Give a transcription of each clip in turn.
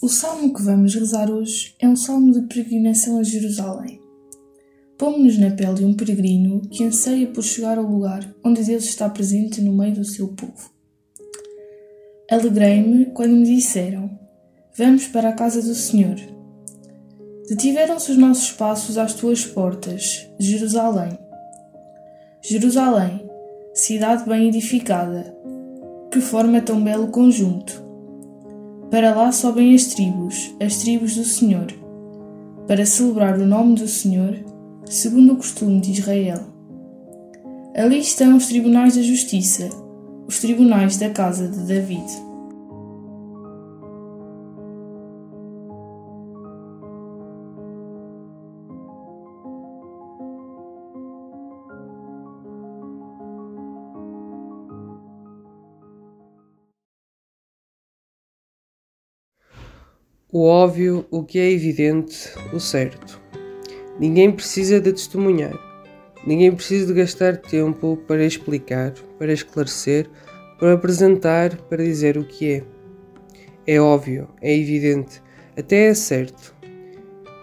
O salmo que vamos rezar hoje é um salmo de peregrinação a Jerusalém. Pomos-nos na pele de um peregrino que anseia por chegar ao lugar onde Deus está presente no meio do seu povo. Alegrei-me quando me disseram: Vamos para a casa do Senhor. Detiveram-se os nossos passos às tuas portas, Jerusalém. Jerusalém, cidade bem edificada, que forma tão belo conjunto. Para lá sobem as tribos, as tribos do Senhor, para celebrar o nome do Senhor, segundo o costume de Israel. Ali estão os tribunais da justiça, os tribunais da casa de David. O óbvio, o que é evidente, o certo. Ninguém precisa de testemunhar. Ninguém precisa de gastar tempo para explicar, para esclarecer, para apresentar, para dizer o que é. É óbvio, é evidente, até é certo.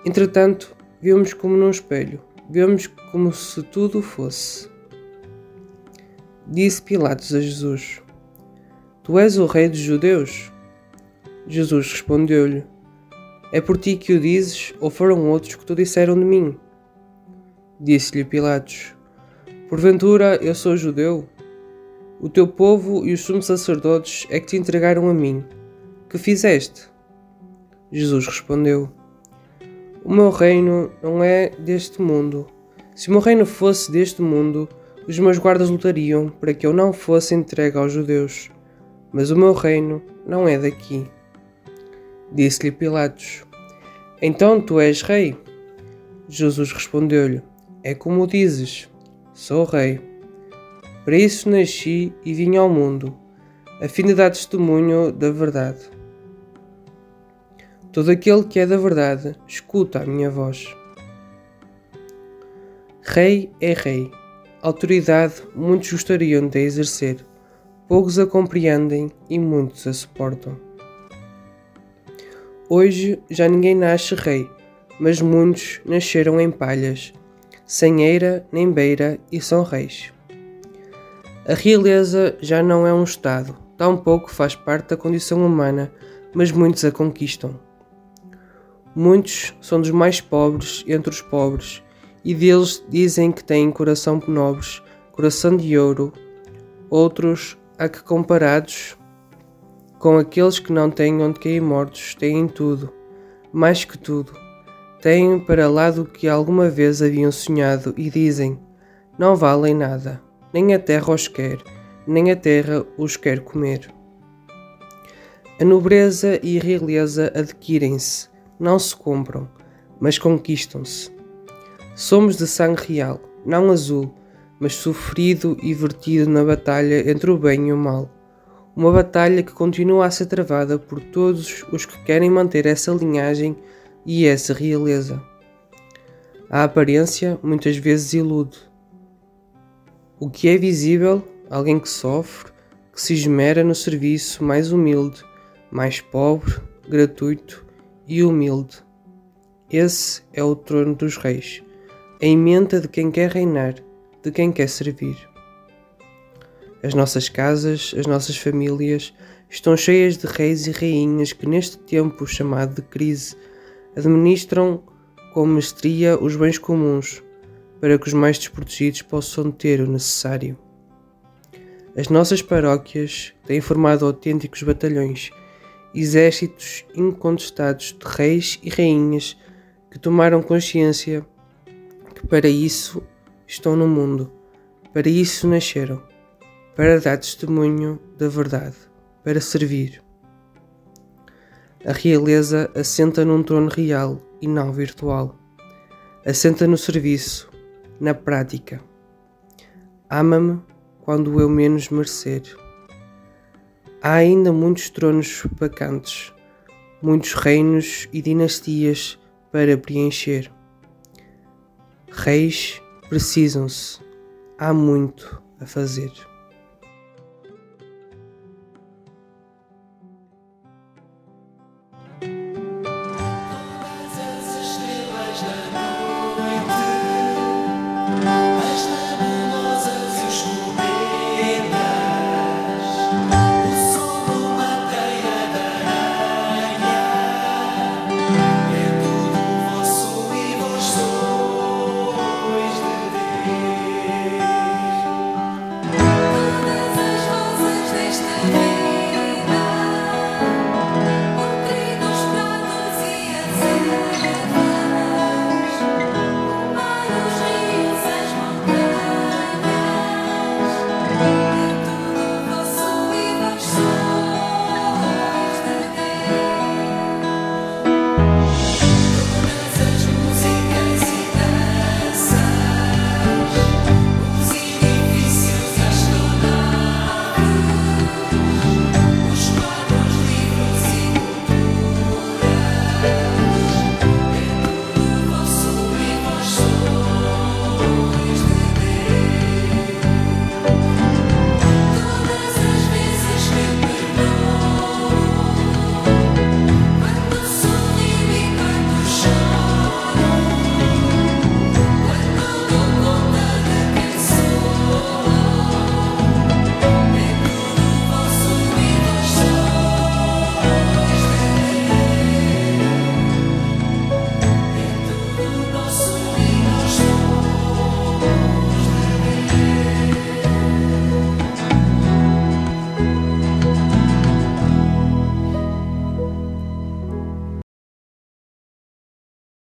Entretanto, vemos como num espelho, vemos como se tudo fosse. Disse Pilatos a Jesus: Tu és o rei dos judeus? Jesus respondeu-lhe: é por ti que o dizes, ou foram outros que tu disseram de mim? Disse-lhe Pilatos: Porventura eu sou judeu? O teu povo e os sumos sacerdotes é que te entregaram a mim. Que fizeste? Jesus respondeu: O meu reino não é deste mundo. Se o meu reino fosse deste mundo, os meus guardas lutariam para que eu não fosse entregue aos judeus. Mas o meu reino não é daqui. Disse-lhe Pilatos: Então tu és rei? Jesus respondeu-lhe: É como dizes, sou rei. Para isso nasci e vim ao mundo, a fim de dar testemunho da verdade. Todo aquele que é da verdade escuta a minha voz. Rei é rei. Autoridade muitos gostariam de exercer, poucos a compreendem e muitos a suportam. Hoje já ninguém nasce rei, mas muitos nasceram em palhas, sem eira nem beira e são reis. A realeza já não é um estado, tampouco faz parte da condição humana, mas muitos a conquistam. Muitos são dos mais pobres entre os pobres, e deles dizem que têm coração nobres, coração de ouro. Outros, a que comparados, com aqueles que não têm onde cair mortos, têm tudo, mais que tudo. Têm para lá do que alguma vez haviam sonhado e dizem: Não valem nada, nem a terra os quer, nem a terra os quer comer. A nobreza e a realeza adquirem-se, não se compram, mas conquistam-se. Somos de sangue real, não azul, mas sofrido e vertido na batalha entre o bem e o mal uma batalha que continua a ser travada por todos os que querem manter essa linhagem e essa realeza. A aparência muitas vezes ilude. O que é visível, alguém que sofre, que se esmera no serviço mais humilde, mais pobre, gratuito e humilde. Esse é o trono dos reis, a emenda de quem quer reinar, de quem quer servir. As nossas casas, as nossas famílias estão cheias de reis e rainhas que, neste tempo chamado de crise, administram com mestria os bens comuns para que os mais desprotegidos possam ter o necessário. As nossas paróquias têm formado autênticos batalhões, exércitos incontestados de reis e rainhas que tomaram consciência que para isso estão no mundo, para isso nasceram para dar testemunho da verdade, para servir. A realeza assenta num trono real e não virtual. Assenta no serviço, na prática. Ama-me quando eu menos merecer. Há ainda muitos tronos vacantes, muitos reinos e dinastias para preencher. Reis precisam-se, há muito a fazer.